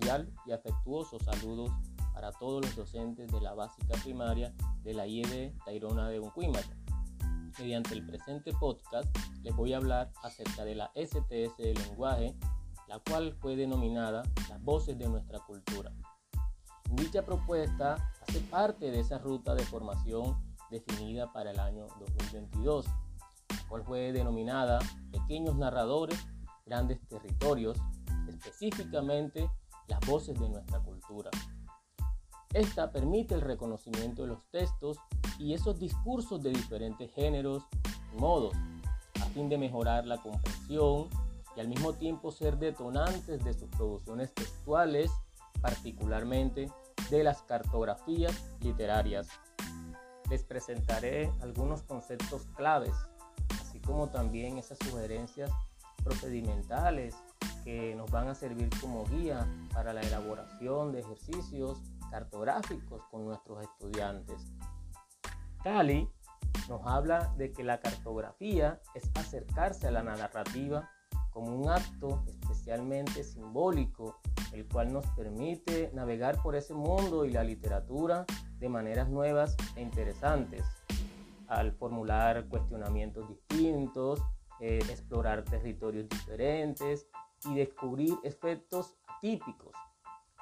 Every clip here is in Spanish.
cordial y afectuoso saludos para todos los docentes de la básica primaria de la IED Tairona de Buncuimaya. Mediante el presente podcast les voy a hablar acerca de la STS del lenguaje, la cual fue denominada Las voces de nuestra cultura. Dicha propuesta hace parte de esa ruta de formación definida para el año 2022, la cual fue denominada Pequeños Narradores, Grandes Territorios, específicamente las voces de nuestra cultura. Esta permite el reconocimiento de los textos y esos discursos de diferentes géneros y modos, a fin de mejorar la comprensión y al mismo tiempo ser detonantes de sus producciones textuales, particularmente de las cartografías literarias. Les presentaré algunos conceptos claves, así como también esas sugerencias procedimentales que nos van a servir como guía para la elaboración de ejercicios cartográficos con nuestros estudiantes. Cali nos habla de que la cartografía es acercarse a la narrativa como un acto especialmente simbólico, el cual nos permite navegar por ese mundo y la literatura de maneras nuevas e interesantes, al formular cuestionamientos distintos, eh, explorar territorios diferentes y descubrir efectos típicos.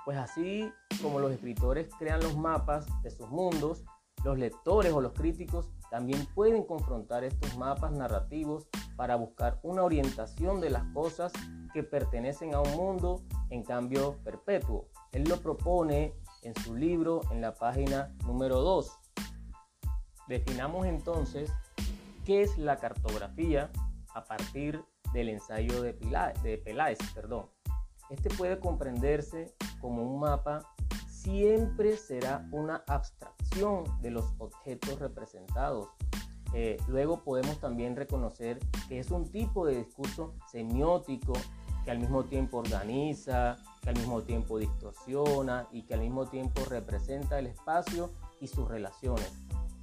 Pues así como los escritores crean los mapas de sus mundos, los lectores o los críticos también pueden confrontar estos mapas narrativos para buscar una orientación de las cosas que pertenecen a un mundo en cambio perpetuo. Él lo propone en su libro en la página número 2. Definamos entonces qué es la cartografía a partir del ensayo de, Peláez. Perdón. Este puede comprenderse como un mapa siempre será una abstracción de los objetos representados. Eh, luego podemos también reconocer que es un tipo de discurso semiótico que al mismo tiempo organiza, que al mismo tiempo distorsiona y que al mismo tiempo representa el espacio y sus relaciones.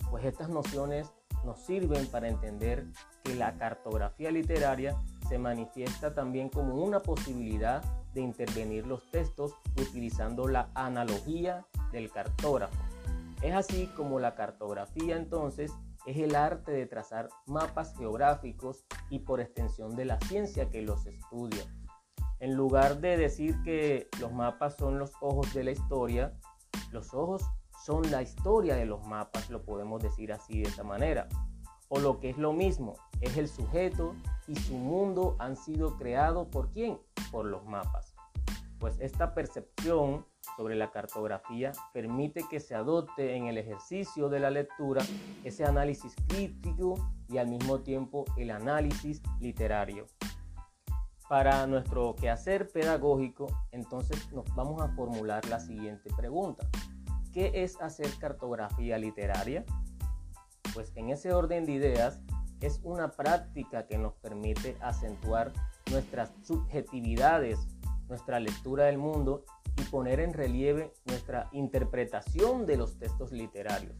Pues estas nociones nos sirven para entender que la cartografía literaria se manifiesta también como una posibilidad de intervenir los textos utilizando la analogía del cartógrafo. Es así como la cartografía entonces es el arte de trazar mapas geográficos y por extensión de la ciencia que los estudia. En lugar de decir que los mapas son los ojos de la historia, los ojos son la historia de los mapas, lo podemos decir así de esta manera. O lo que es lo mismo, es el sujeto y su mundo han sido creados por quién? Por los mapas. Pues esta percepción sobre la cartografía permite que se adopte en el ejercicio de la lectura ese análisis crítico y al mismo tiempo el análisis literario. Para nuestro quehacer pedagógico, entonces nos vamos a formular la siguiente pregunta. ¿Qué es hacer cartografía literaria? Pues en ese orden de ideas es una práctica que nos permite acentuar nuestras subjetividades, nuestra lectura del mundo y poner en relieve nuestra interpretación de los textos literarios.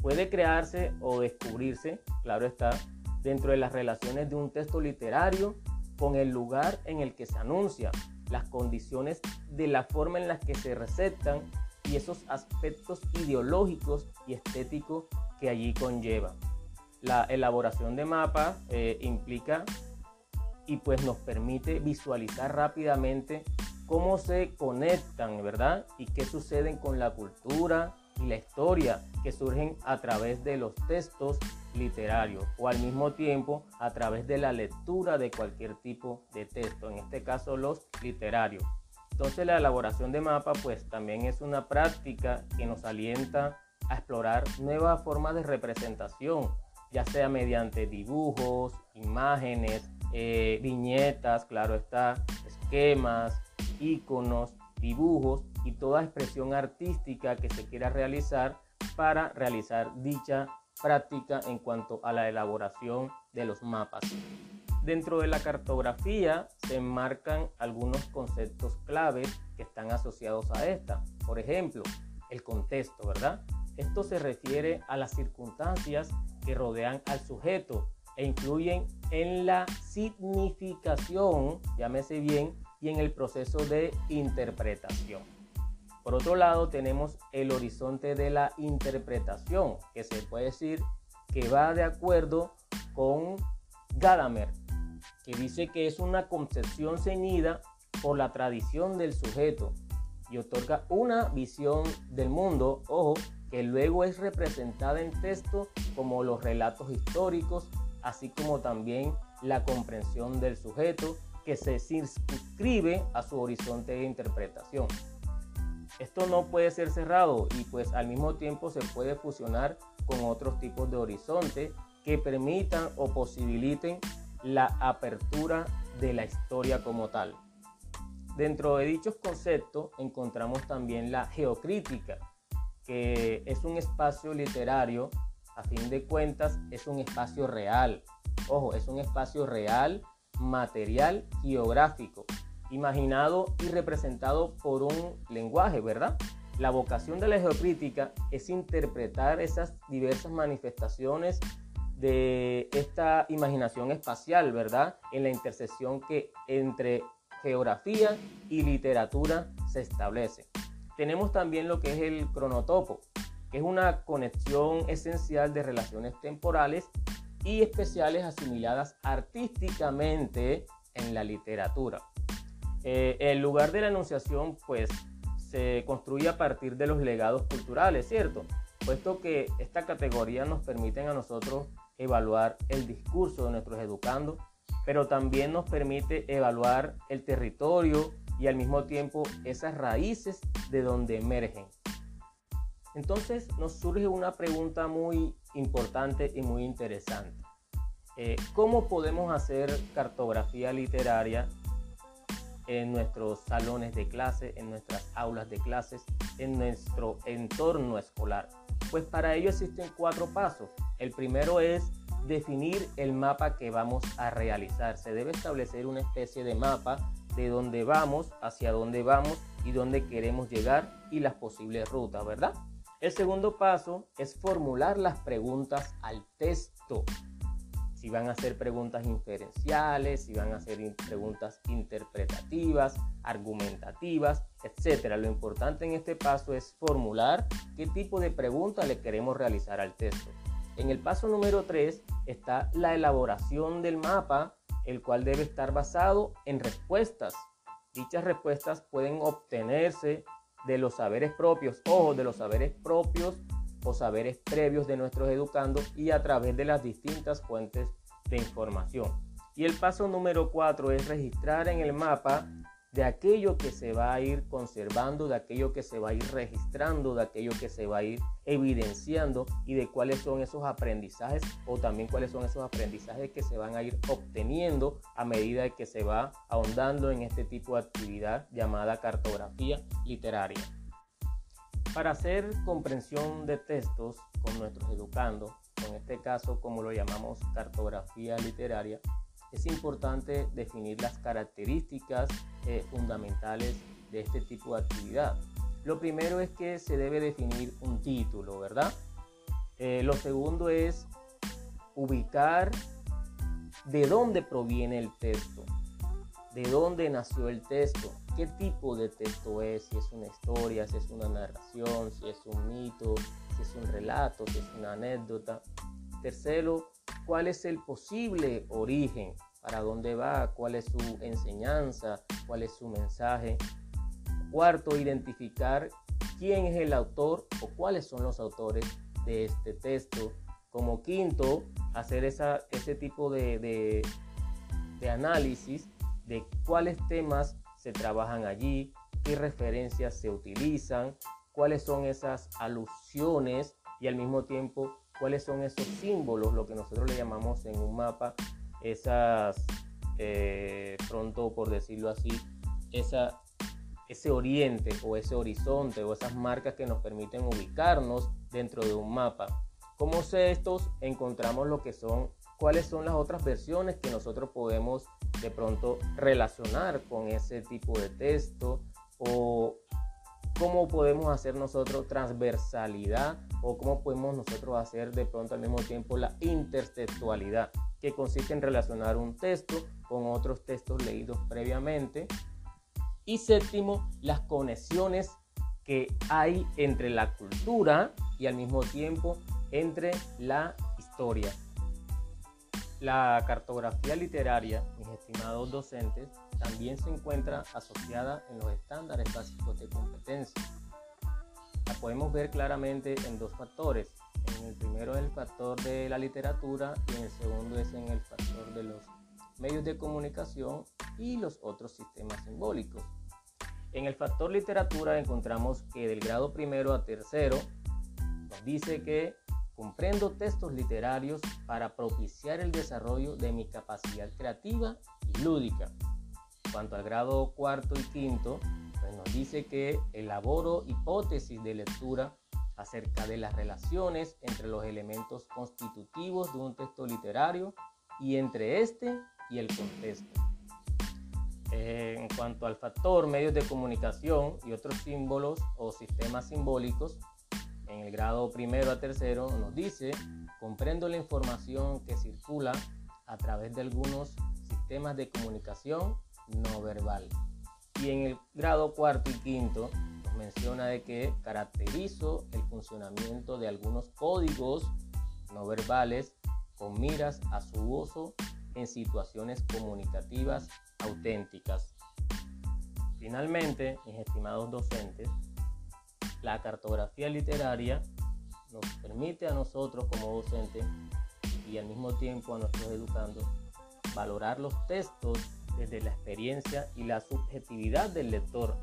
Puede crearse o descubrirse, claro está, dentro de las relaciones de un texto literario con el lugar en el que se anuncia, las condiciones de la forma en la que se recetan y esos aspectos ideológicos y estéticos que allí conlleva. La elaboración de mapas eh, implica y pues nos permite visualizar rápidamente cómo se conectan, ¿verdad? Y qué suceden con la cultura y la historia que surgen a través de los textos literarios o al mismo tiempo a través de la lectura de cualquier tipo de texto, en este caso los literarios. Entonces la elaboración de mapa pues también es una práctica que nos alienta a explorar nuevas formas de representación, ya sea mediante dibujos, imágenes, eh, viñetas, claro está, esquemas, iconos, dibujos y toda expresión artística que se quiera realizar para realizar dicha práctica en cuanto a la elaboración de los mapas. Dentro de la cartografía se enmarcan algunos conceptos claves que están asociados a esta. Por ejemplo, el contexto, ¿verdad? Esto se refiere a las circunstancias que rodean al sujeto e influyen en la significación, llámese bien, y en el proceso de interpretación. Por otro lado, tenemos el horizonte de la interpretación, que se puede decir que va de acuerdo con Gadamer, que dice que es una concepción ceñida por la tradición del sujeto y otorga una visión del mundo, ojo, que luego es representada en texto como los relatos históricos, así como también la comprensión del sujeto que se circunscribe a su horizonte de interpretación. Esto no puede ser cerrado y pues al mismo tiempo se puede fusionar con otros tipos de horizonte que permitan o posibiliten la apertura de la historia como tal. Dentro de dichos conceptos encontramos también la geocrítica, que es un espacio literario, a fin de cuentas es un espacio real. Ojo, es un espacio real, material, geográfico, imaginado y representado por un lenguaje, ¿verdad? La vocación de la geocrítica es interpretar esas diversas manifestaciones de esta imaginación espacial, ¿verdad? En la intersección que entre geografía y literatura se establece. Tenemos también lo que es el cronotopo, que es una conexión esencial de relaciones temporales y especiales asimiladas artísticamente en la literatura. Eh, el lugar de la enunciación pues se construye a partir de los legados culturales, ¿cierto? Puesto que esta categoría nos permite a nosotros evaluar el discurso de nuestros educandos pero también nos permite evaluar el territorio y al mismo tiempo esas raíces de donde emergen. Entonces nos surge una pregunta muy importante y muy interesante. Eh, ¿Cómo podemos hacer cartografía literaria en nuestros salones de clase, en nuestras aulas de clases, en nuestro entorno escolar? Pues para ello existen cuatro pasos. El primero es definir el mapa que vamos a realizar. Se debe establecer una especie de mapa de dónde vamos, hacia dónde vamos y dónde queremos llegar y las posibles rutas, ¿verdad? El segundo paso es formular las preguntas al texto. Si van a ser preguntas inferenciales, si van a ser preguntas interpretativas, argumentativas, etc. Lo importante en este paso es formular qué tipo de pregunta le queremos realizar al texto. En el paso número 3 está la elaboración del mapa, el cual debe estar basado en respuestas. Dichas respuestas pueden obtenerse de los saberes propios, o de los saberes propios o saberes previos de nuestros educandos y a través de las distintas fuentes de información. Y el paso número 4 es registrar en el mapa de aquello que se va a ir conservando, de aquello que se va a ir registrando, de aquello que se va a ir evidenciando y de cuáles son esos aprendizajes o también cuáles son esos aprendizajes que se van a ir obteniendo a medida que se va ahondando en este tipo de actividad llamada cartografía literaria. Para hacer comprensión de textos con nuestros educandos, en este caso como lo llamamos cartografía literaria, es importante definir las características eh, fundamentales de este tipo de actividad. Lo primero es que se debe definir un título, ¿verdad? Eh, lo segundo es ubicar de dónde proviene el texto, de dónde nació el texto, qué tipo de texto es, si es una historia, si es una narración, si es un mito, si es un relato, si es una anécdota. Tercero, cuál es el posible origen, para dónde va, cuál es su enseñanza, cuál es su mensaje. Cuarto, identificar quién es el autor o cuáles son los autores de este texto. Como quinto, hacer esa, ese tipo de, de, de análisis de cuáles temas se trabajan allí, qué referencias se utilizan, cuáles son esas alusiones y al mismo tiempo cuáles son esos símbolos, lo que nosotros le llamamos en un mapa, esas, eh, pronto por decirlo así, esa, ese oriente o ese horizonte o esas marcas que nos permiten ubicarnos dentro de un mapa. Como estos, encontramos lo que son, cuáles son las otras versiones que nosotros podemos de pronto relacionar con ese tipo de texto o cómo podemos hacer nosotros transversalidad o cómo podemos nosotros hacer de pronto al mismo tiempo la intertextualidad, que consiste en relacionar un texto con otros textos leídos previamente Y séptimo, las conexiones que hay entre la cultura y al mismo tiempo entre la historia. La cartografía literaria, mis estimados docentes, también se encuentra asociada en los estándares básicos de competencia. La podemos ver claramente en dos factores. En el primero es el factor de la literatura y en el segundo es en el factor de los medios de comunicación y los otros sistemas simbólicos. En el factor literatura encontramos que del grado primero a tercero dice que comprendo textos literarios para propiciar el desarrollo de mi capacidad creativa y lúdica. Cuanto al grado cuarto y quinto, pues nos dice que elaboro hipótesis de lectura acerca de las relaciones entre los elementos constitutivos de un texto literario y entre este y el contexto. Eh, en cuanto al factor medios de comunicación y otros símbolos o sistemas simbólicos, en el grado primero a tercero nos dice, comprendo la información que circula a través de algunos sistemas de comunicación no verbal. Y en el grado cuarto y quinto nos menciona de que caracterizo el funcionamiento de algunos códigos no verbales con miras a su uso en situaciones comunicativas auténticas. Finalmente, mis estimados docentes, la cartografía literaria nos permite a nosotros como docentes y al mismo tiempo a nuestros educandos valorar los textos desde la experiencia y la subjetividad del lector,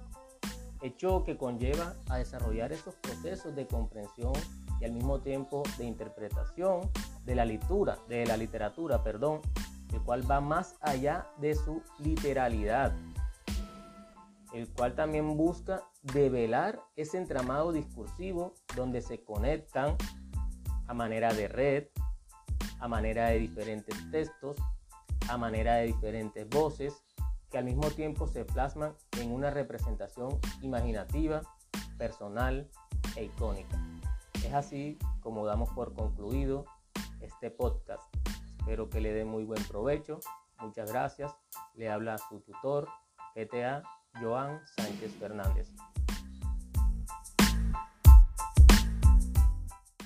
hecho que conlleva a desarrollar esos procesos de comprensión y al mismo tiempo de interpretación de la lectura, de la literatura, perdón, el cual va más allá de su literalidad, el cual también busca develar ese entramado discursivo donde se conectan a manera de red, a manera de diferentes textos, a manera de diferentes voces, que al mismo tiempo se plasman en una representación imaginativa, personal e icónica. Es así como damos por concluido este podcast. Espero que le dé muy buen provecho. Muchas gracias. Le habla su tutor, GTA Joan Sánchez Fernández.